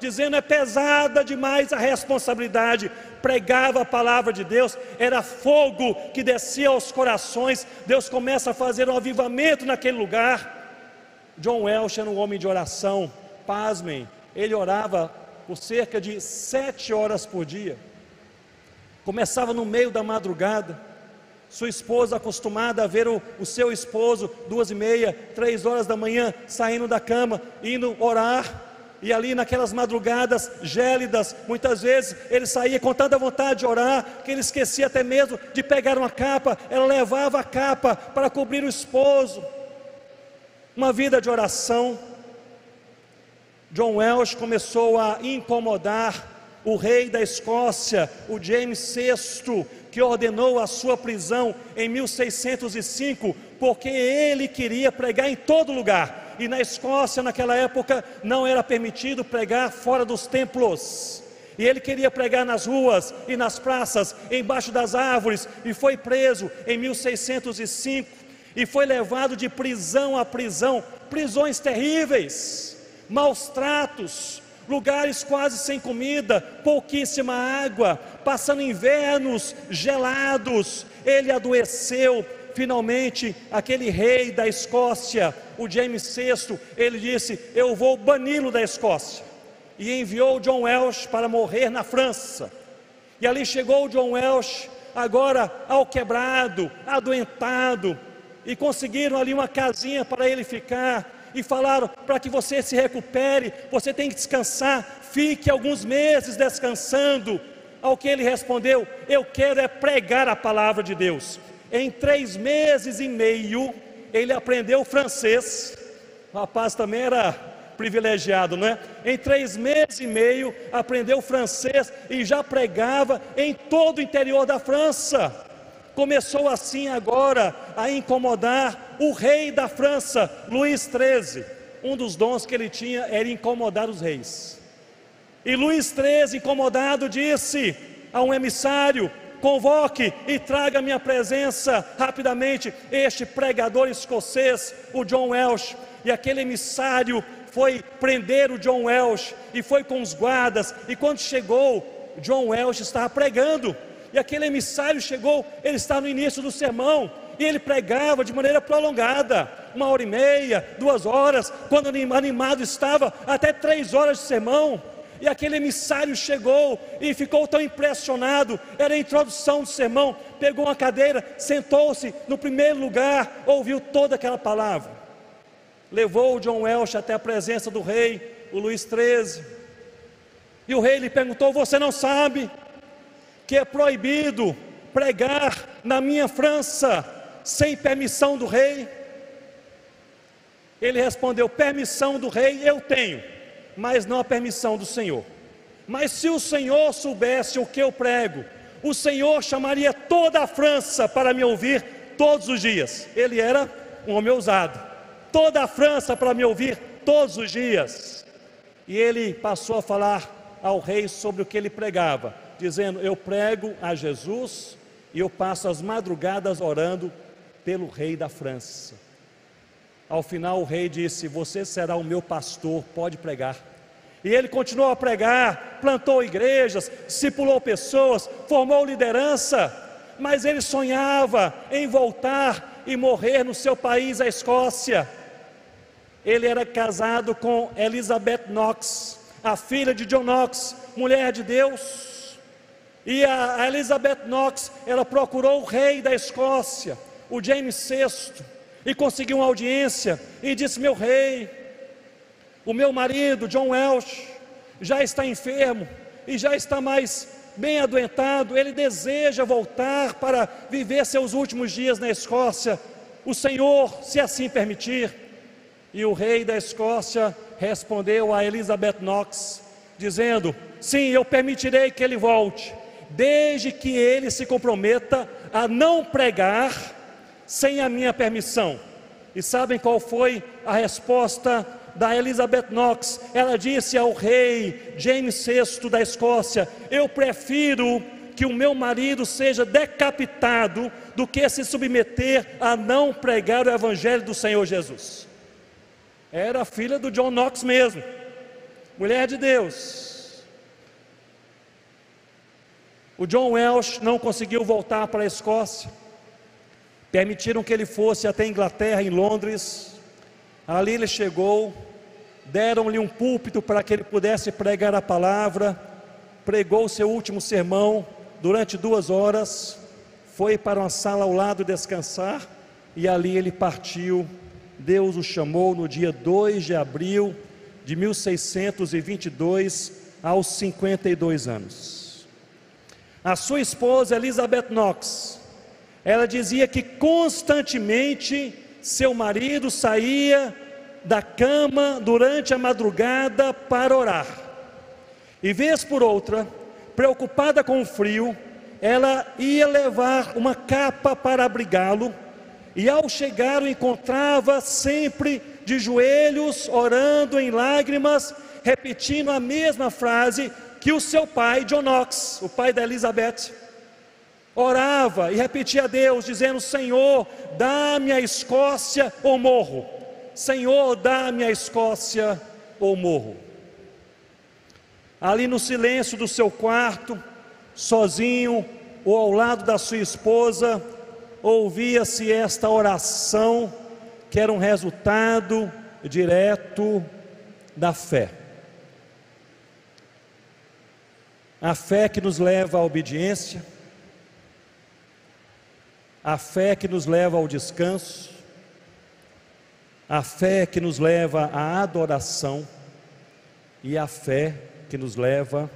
S1: dizendo é pesada demais a responsabilidade. Pregava a palavra de Deus, era fogo que descia aos corações. Deus começa a fazer um avivamento naquele lugar. John Welsh era um homem de oração, pasmem, ele orava por cerca de sete horas por dia. Começava no meio da madrugada. Sua esposa acostumada a ver o, o seu esposo duas e meia, três horas da manhã, saindo da cama, indo orar. E ali naquelas madrugadas gélidas, muitas vezes ele saía com tanta vontade de orar, que ele esquecia até mesmo de pegar uma capa, ela levava a capa para cobrir o esposo. Uma vida de oração. John Welsh começou a incomodar o rei da Escócia, o James VI, que ordenou a sua prisão em 1605, porque ele queria pregar em todo lugar. E na Escócia, naquela época, não era permitido pregar fora dos templos. E ele queria pregar nas ruas e nas praças, embaixo das árvores, e foi preso em 1605 e foi levado de prisão a prisão, prisões terríveis, maus tratos, lugares quase sem comida, pouquíssima água, passando invernos gelados. Ele adoeceu. Finalmente, aquele rei da Escócia, o James VI, ele disse: Eu vou bani-lo da Escócia. E enviou John Welsh para morrer na França. E ali chegou John Welsh, agora ao quebrado, adoentado, e conseguiram ali uma casinha para ele ficar e falaram: para que você se recupere, você tem que descansar, fique alguns meses descansando. Ao que ele respondeu: Eu quero é pregar a palavra de Deus. Em três meses e meio, ele aprendeu francês. O rapaz também era privilegiado, não é? Em três meses e meio, aprendeu francês e já pregava em todo o interior da França. Começou assim agora a incomodar o rei da França, Luís XIII. Um dos dons que ele tinha era incomodar os reis. E Luís XIII, incomodado, disse a um emissário: convoque e traga à minha presença rapidamente este pregador escocês, o John Welsh. E aquele emissário foi prender o John Welsh e foi com os guardas. E quando chegou, John Welsh estava pregando e aquele emissário chegou, ele está no início do sermão, e ele pregava de maneira prolongada, uma hora e meia, duas horas, quando animado estava, até três horas de sermão. E aquele emissário chegou e ficou tão impressionado, era a introdução do sermão, pegou uma cadeira, sentou-se no primeiro lugar, ouviu toda aquela palavra. Levou o John Welsh até a presença do rei, o Luís XIII. E o rei lhe perguntou: Você não sabe que é proibido pregar na minha França sem permissão do rei? Ele respondeu: Permissão do rei eu tenho, mas não a permissão do Senhor. Mas se o Senhor soubesse o que eu prego, o Senhor chamaria toda a França para me ouvir todos os dias. Ele era um homem ousado. Toda a França para me ouvir todos os dias. E ele passou a falar ao rei sobre o que ele pregava dizendo: Eu prego a Jesus e eu passo as madrugadas orando pelo rei da França. Ao final, o rei disse: Você será o meu pastor, pode pregar. E ele continuou a pregar, plantou igrejas, discipulou pessoas, formou liderança, mas ele sonhava em voltar e morrer no seu país, a Escócia. Ele era casado com Elizabeth Knox, a filha de John Knox, mulher de Deus. E a Elizabeth Knox, ela procurou o rei da Escócia, o James VI, e conseguiu uma audiência e disse: Meu rei, o meu marido, John Welsh, já está enfermo e já está mais bem adoentado, ele deseja voltar para viver seus últimos dias na Escócia. O Senhor, se assim permitir. E o rei da Escócia respondeu a Elizabeth Knox, dizendo: Sim, eu permitirei que ele volte desde que ele se comprometa a não pregar sem a minha permissão. E sabem qual foi a resposta da Elizabeth Knox? Ela disse ao rei James VI da Escócia: Eu prefiro que o meu marido seja decapitado do que se submeter a não pregar o Evangelho do Senhor Jesus. Era filha do John Knox mesmo. mulher de Deus. O John Welsh não conseguiu voltar para a Escócia. Permitiram que ele fosse até a Inglaterra, em Londres. Ali ele chegou, deram-lhe um púlpito para que ele pudesse pregar a palavra. Pregou o seu último sermão durante duas horas. Foi para uma sala ao lado descansar e ali ele partiu. Deus o chamou no dia 2 de abril de 1622, aos 52 anos. A sua esposa Elizabeth Knox, ela dizia que constantemente seu marido saía da cama durante a madrugada para orar. E vez por outra, preocupada com o frio, ela ia levar uma capa para abrigá-lo, e ao chegar o encontrava sempre de joelhos, orando em lágrimas, repetindo a mesma frase que o seu pai, John Knox, o pai da Elizabeth, orava e repetia a Deus, dizendo: Senhor, dá-me a Escócia ou morro. Senhor, dá-me a Escócia ou morro. Ali no silêncio do seu quarto, sozinho ou ao lado da sua esposa, ouvia-se esta oração que era um resultado direto da fé. A fé que nos leva à obediência, a fé que nos leva ao descanso, a fé que nos leva à adoração e a fé que nos leva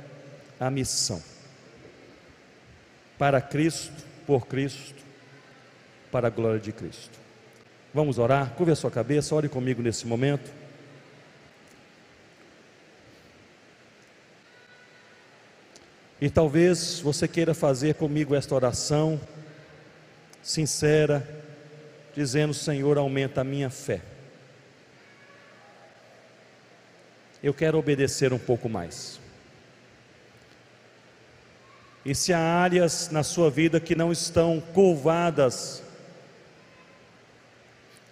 S1: à missão. Para Cristo, por Cristo, para a glória de Cristo. Vamos orar? Curve a sua cabeça, ore comigo nesse momento. E talvez você queira fazer comigo esta oração sincera, dizendo: Senhor, aumenta a minha fé. Eu quero obedecer um pouco mais. E se há áreas na sua vida que não estão curvadas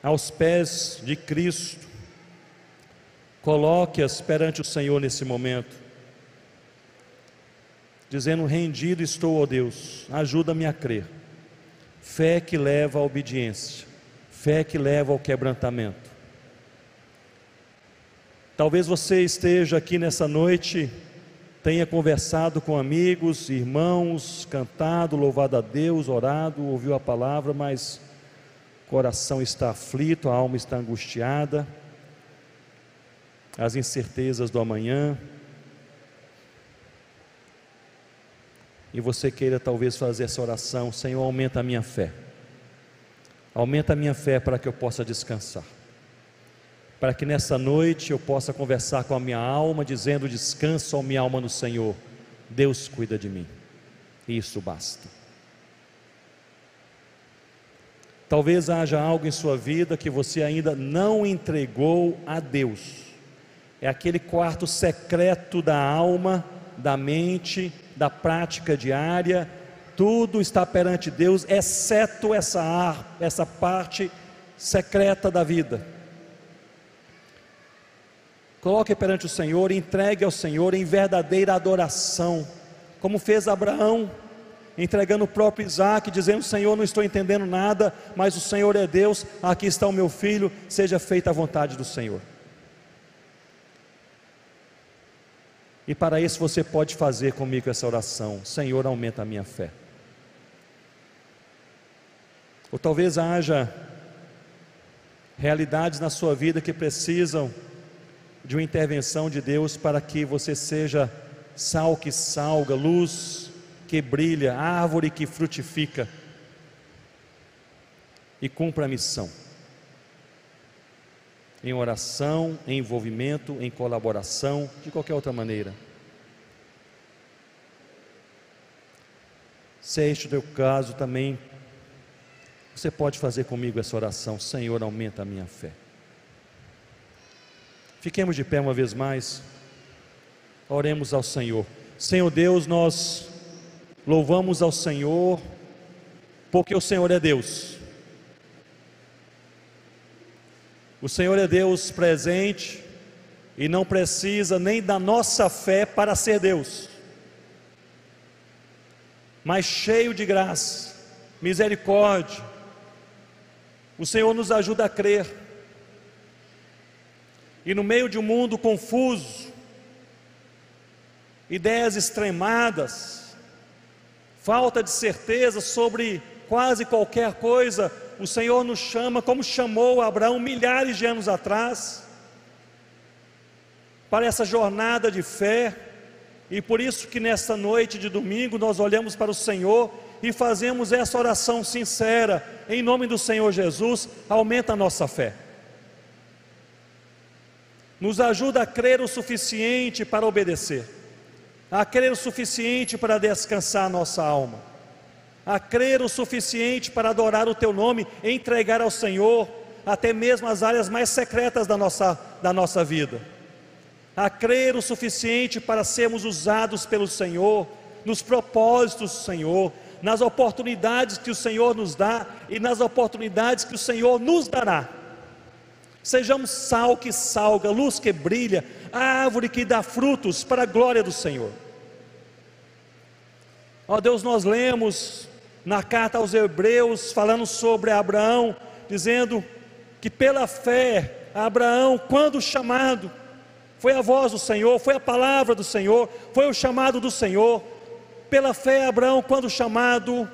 S1: aos pés de Cristo. Coloque-as perante o Senhor nesse momento, dizendo: Rendido estou, ó Deus, ajuda-me a crer. Fé que leva à obediência, fé que leva ao quebrantamento. Talvez você esteja aqui nessa noite, tenha conversado com amigos, irmãos, cantado, louvado a Deus, orado, ouviu a palavra, mas coração está aflito, a alma está angustiada, as incertezas do amanhã. E você queira talvez fazer essa oração: Senhor, aumenta a minha fé. Aumenta a minha fé para que eu possa descansar. Para que nessa noite eu possa conversar com a minha alma, dizendo: Descanso, a minha alma no Senhor. Deus cuida de mim. Isso basta. Talvez haja algo em sua vida que você ainda não entregou a Deus. É aquele quarto secreto da alma, da mente, da prática diária. Tudo está perante Deus, exceto essa, ar, essa parte secreta da vida. Coloque perante o Senhor, entregue ao Senhor em verdadeira adoração, como fez Abraão entregando o próprio Isaac, dizendo: Senhor, não estou entendendo nada, mas o Senhor é Deus, aqui está o meu filho, seja feita a vontade do Senhor. E para isso você pode fazer comigo essa oração: Senhor, aumenta a minha fé. Ou talvez haja realidades na sua vida que precisam de uma intervenção de Deus para que você seja sal que salga, luz que brilha, árvore que frutifica e cumpra a missão. Em oração, em envolvimento, em colaboração, de qualquer outra maneira. Se é este o teu caso também, você pode fazer comigo essa oração: Senhor, aumenta a minha fé. Fiquemos de pé uma vez mais, oremos ao Senhor. Senhor Deus, nós Louvamos ao Senhor, porque o Senhor é Deus. O Senhor é Deus presente e não precisa nem da nossa fé para ser Deus, mas cheio de graça, misericórdia. O Senhor nos ajuda a crer. E no meio de um mundo confuso, ideias extremadas, falta de certeza sobre quase qualquer coisa, o Senhor nos chama, como chamou Abraão milhares de anos atrás, para essa jornada de fé, e por isso que nesta noite de domingo nós olhamos para o Senhor e fazemos essa oração sincera, em nome do Senhor Jesus, aumenta a nossa fé. Nos ajuda a crer o suficiente para obedecer, a crer o suficiente para descansar a nossa alma, a crer o suficiente para adorar o Teu nome, entregar ao Senhor até mesmo as áreas mais secretas da nossa, da nossa vida a crer o suficiente para sermos usados pelo Senhor, nos propósitos do Senhor, nas oportunidades que o Senhor nos dá e nas oportunidades que o Senhor nos dará. Sejamos sal que salga, luz que brilha, árvore que dá frutos para a glória do Senhor. Ó Deus, nós lemos na carta aos Hebreus, falando sobre Abraão, dizendo que pela fé, Abraão, quando chamado, foi a voz do Senhor, foi a palavra do Senhor, foi o chamado do Senhor. Pela fé, Abraão, quando chamado,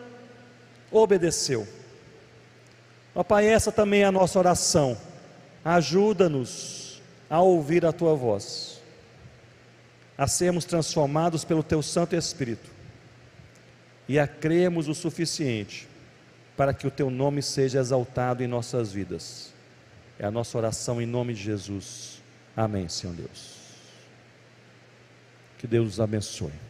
S1: obedeceu. Ó Pai, essa também é a nossa oração. Ajuda-nos a ouvir a tua voz, a sermos transformados pelo teu Santo Espírito e a crermos o suficiente para que o teu nome seja exaltado em nossas vidas. É a nossa oração em nome de Jesus. Amém, Senhor Deus. Que Deus os abençoe.